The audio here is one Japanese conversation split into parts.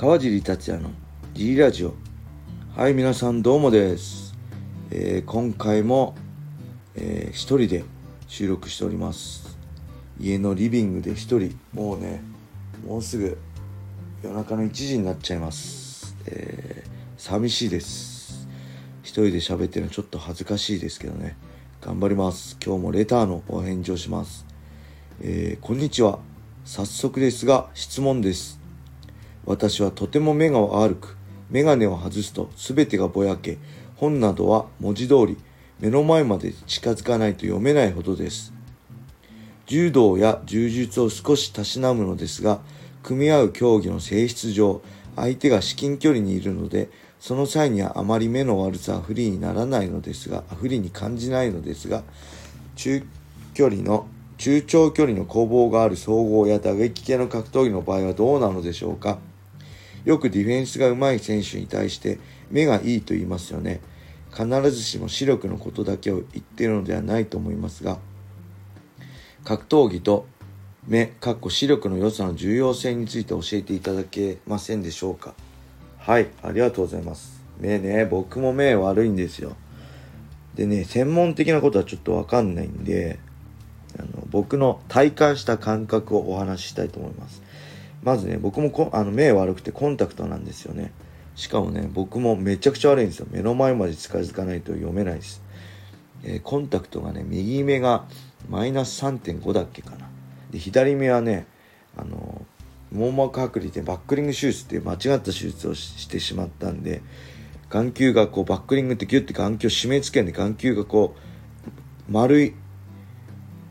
川尻達也の G ラジオ。はい皆さんどうもです、えー今回も、えー一人で収録しております。家のリビングで一人。もうねもうすぐ夜中の1時になっちゃいます、えー寂しいです。一人で喋ってるのちょっと恥ずかしいですけどね。頑張ります。今日もレターのお返事をします。えーこんにちは。早速ですが質問です。私はとても目が悪く眼鏡を外すと全てがぼやけ本などは文字通り目の前まで近づかないと読めないほどです。柔道や柔術を少したしなむのですが組み合う競技の性質上相手が至近距離にいるのでその際にはあまり目の悪さは不利にならないのですが不利に感じないのですが中距離の中長距離の攻防がある総合や打撃系の格闘技の場合はどうなのでしょうか？よくディフェンスが上手い選手に対して目がいいと言いますよね。必ずしも視力のことだけを言っているのではないと思いますが格闘技と目かっこ視力の良さの重要性について教えていただけませんでしょうか？はいありがとうございます。目ね僕も目悪いんですよ。でね専門的なことはちょっとわかんないんであの僕の体感した感覚をお話ししたいと思います。まずね僕もこあの目悪くてコンタクトなんですよね。しかもね僕もめちゃくちゃ悪いんですよ。目の前まで近づかないと読めないです、えーコンタクトがね右目がマイナス3.5だっけかな。で左目はねあの網膜剥離でバックリング手術っていう間違った手術をしてしまったんで眼球がこうバックリングってギュッて眼球を締め付けんで眼球がこう丸い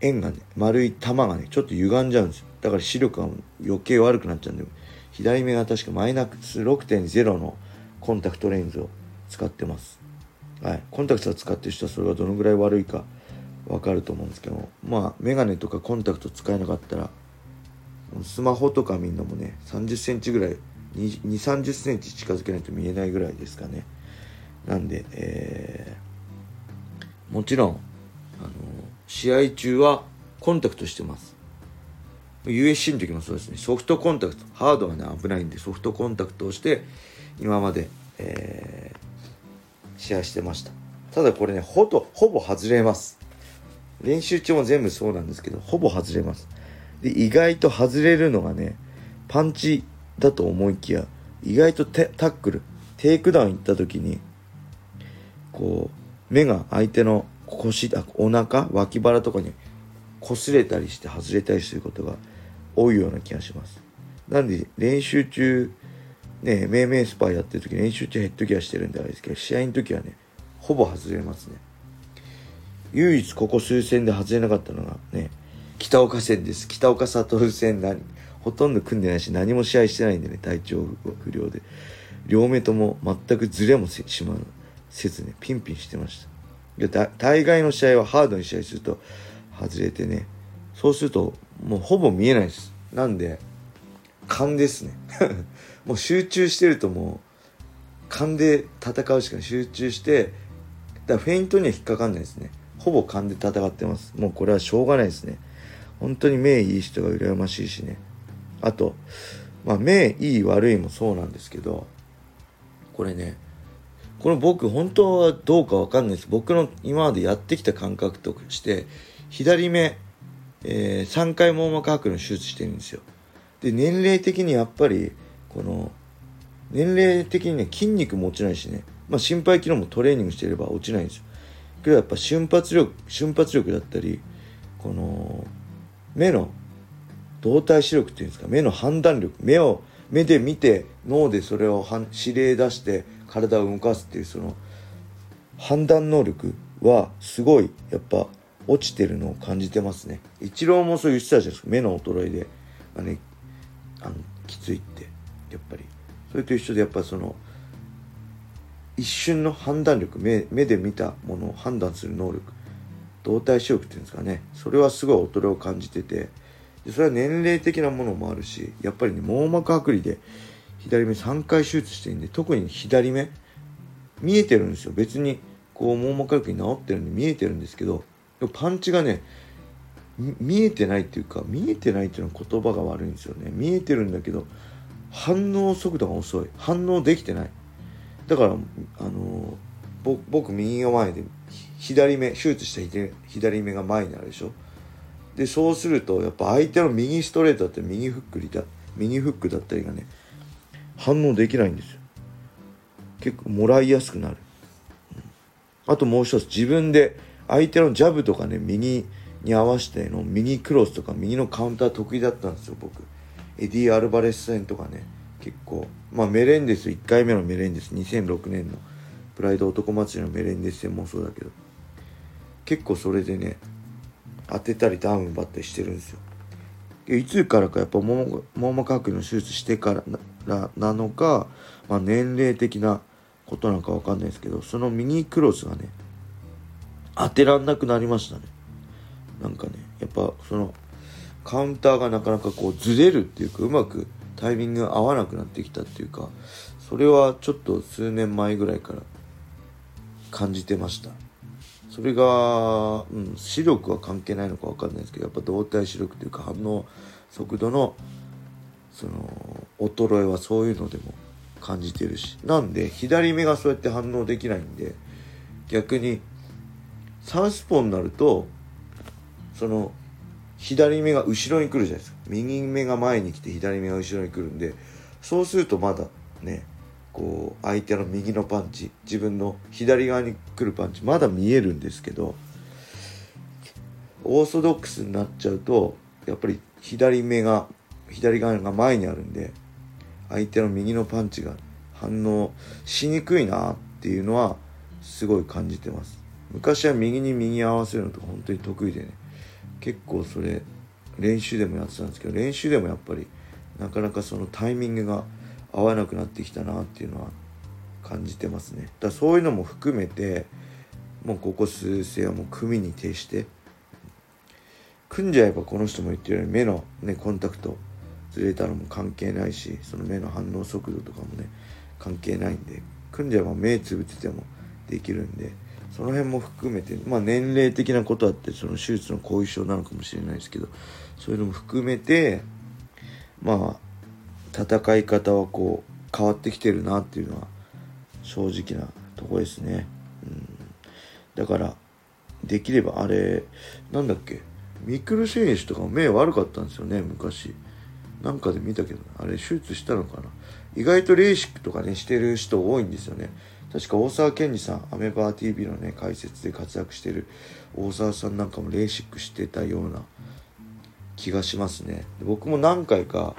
円がね丸い玉がねちょっと歪んじゃうんですよ。だから視力が余計悪くなっちゃうんで左目が確かマイナス6.0のコンタクトレンズを使ってます。はい。コンタクトを使ってる人はそれがどのぐらい悪いかわかると思うんですけどまあメガネとかコンタクト使えなかったらスマホとか見るのもね30センチぐらい2 3 0センチ近づけないと見えないぐらいですかね。なんで、えーもちろんあの試合中はコンタクトしてます。USC の時もそうですね。ソフトコンタクトハードはね危ないんでソフトコンタクトをして今まで、えー試合してました。ただこれねほとほぼ外れます。練習中も全部そうなんですけどほぼ外れます。で意外と外れるのがねパンチだと思いきや意外とタックルテイクダウン行った時にこう目が相手の腰あお腹脇腹とかに擦れたりして外れたりすることが多いような気がします。なんで練習中ね命名スパイやってる時練習中ヘッドギアしてるんであれですけど試合の時はねほぼ外れますね。唯一ここ数戦で外れなかったのがね北岡戦です。北岡悟戦何ほとんど組んでないし何も試合してないんでね体調不良で。両目とも全くずれもせしまうせずねピンピンしてました。大概の試合はハードに試合すると外れてねそうするともうほぼ見えないです。なんで勘ですね。もう集中してるともう勘で戦うしか集中してだフェイントには引っかかんないですね。ほぼ勘で戦ってます。もうこれはしょうがないですね。本当に目いい人が羨ましいしね。あとまあ目いい悪いもそうなんですけどこれねこれ僕本当はどうかわかんないです。僕の今までやってきた感覚として左目、えー3回網膜剥離の手術してるんですよ。で年齢的にやっぱりこの年齢的にね筋肉も落ちないしね。まあ心肺機能もトレーニングしてれば落ちないんですよ。けどやっぱ瞬発力瞬発力だったりこの目の動体視力っていうんですか目の判断力目を目で見て脳でそれを指令出して体を動かすっていうその判断能力はすごいやっぱ落ちてるのを感じてますね。イチローもそう言ってたじゃないです。か目の衰えであの、ね、あのきついってやっぱり。それと一緒でやっぱその一瞬の判断力目目で見たものを判断する能力動体視力っていうんですかね。それはすごい衰えを感じててでそれは年齢的なものもあるしやっぱりね網膜剥離で左目3回手術してるんで特に左目見えてるんですよ。別にこう網膜剥離治ってるんで見えてるんですけどパンチがね見えてないっていうか見えてないっていうのは言葉が悪いんですよね。見えてるんだけど反応速度が遅い。反応できてない。だからあの僕右が前で左目手術した左目が前になるでしょ。でそうするとやっぱ相手の右ストレートだったり右フックだ右フックだったりがね反応できないんですよ。結構もらいやすくなる、あともう一つ自分で相手のジャブとかね右に合わせての右クロスとか右のカウンター得意だったんですよ僕。エディ・アルバレス戦とかね結構。まあメレンデス1回目のメレンデス2006年のプライド男祭りのメレンデス戦もそうだけど。結構それでね当てたりダウン奪ったりしてるんですよ。いつからかやっぱ網膜剥離の手術してからなのか、まあ、年齢的なことなのか分かんないですけどその右クロスがね当てらんなくなりましたね。なんかねやっぱそのカウンターがなかなかこうずれるっていうかうまくタイミングが合わなくなってきたっていうかそれはちょっと数年前ぐらいから感じてました。それが、うん、視力は関係ないのか分かんないですけどやっぱ動体視力というか反応速度のその衰えはそういうのでも感じてるし。なんで左目がそうやって反応できないんで逆にサウスポーになるとその左目が後ろに来るじゃないですか。右目が前に来て左目が後ろに来るんでそうするとまだねこう相手の右のパンチ自分の左側に来るパンチまだ見えるんですけどオーソドックスになっちゃうとやっぱり左目が左側が前にあるんで相手の右のパンチが反応しにくいなっていうのはすごい感じてます。昔は右に右合わせるのとか本当に得意でね。結構それ練習でもやってたんですけど練習でもやっぱりなかなかそのタイミングが合わなくなってきたなっていうのは感じてますね。だそういうのも含めてもうここ数世はもう組に徹して組んじゃえばこの人も言ってるように目の、ね、コンタクトずれたのも関係ないしその目の反応速度とかもね関係ないんで組んじゃえば目つぶっててもできるんでその辺も含めてまあ年齢的なことあってその手術の後遺症なのかもしれないですけどそういうのも含めてまあ戦い方はこう変わってきてるなっていうのは正直なとこですね。うん、だからできればあれなんだっけミクル選手とか目悪かったんですよね昔。なんかで見たけどあれ手術したのかな。意外とレーシックとかねしてる人多いんですよね。確か大沢健二さんアメバー TV のね解説で活躍してる大沢さんなんかもレーシックしてたような気がしますね。僕も何回か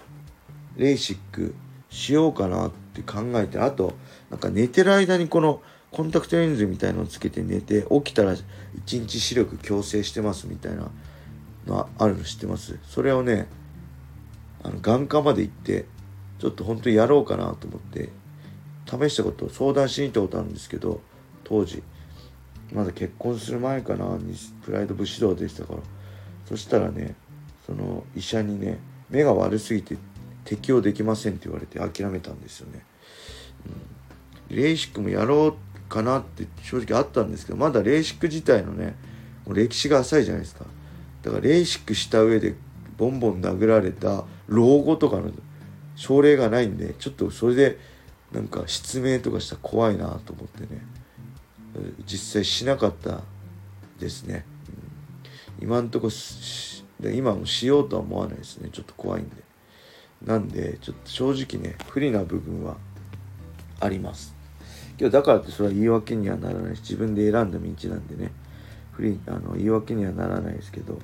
レーシックしようかなって考えてあとなんか寝てる間にこのコンタクトレンズみたいのをつけて寝て起きたら1日視力矯正してますみたいなのあるの知ってます？それをねあの眼科まで行ってちょっと本当にやろうかなと思って試したこと相談しに行ったことあるんですけど当時。まだ結婚する前かなプライド武士道でしたから。そしたらねその医者にね目が悪すぎて適用できませんって言われて諦めたんですよね。うん、レーシックもやろうかなって正直あったんですけどまだレーシック自体のねもう歴史が浅いじゃないですか。だからレーシックした上でボンボン殴られた老後とかの症例がないんでちょっとそれでなんか失明とかしたら怖いなと思ってね。実際しなかったですね、うん、今んとこ今もしようとは思わないですね。ちょっと怖いんで。なんでちょっと正直ね不利な部分はあります。今日だからってそれは言い訳にはならないし自分で選んだ道なんでね。不利あの言い訳にはならないですけど、うん、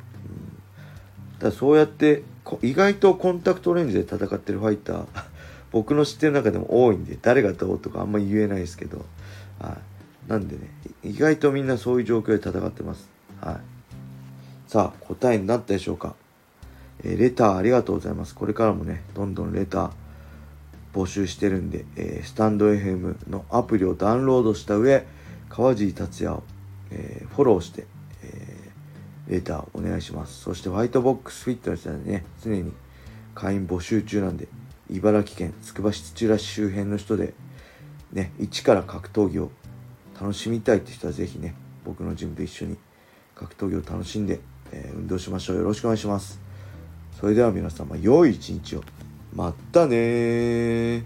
ただそうやって意外とコンタクトレンズで戦ってるファイター僕の知ってる中でも多いんで誰がどうとかあんま言えないですけど、はい、なんでね意外とみんなそういう状況で戦ってます、はい、さあ答えになったでしょうかえレターありがとうございます。これからもね、どんどんレター募集してるんで、えー、スタンド FM のアプリをダウンロードした上、川尻達也を、えー、フォローして、えー、レターお願いします。そしてホワイトボックスフィットネスでね、常に会員募集中なんで、茨城県つくば市土浦市周辺の人で、ね、一から格闘技を楽しみたいって人は是非ね、僕のジムで一緒に格闘技を楽しんで、えー、運動しましょう。よろしくお願いします。それでは皆様良い一日をまたね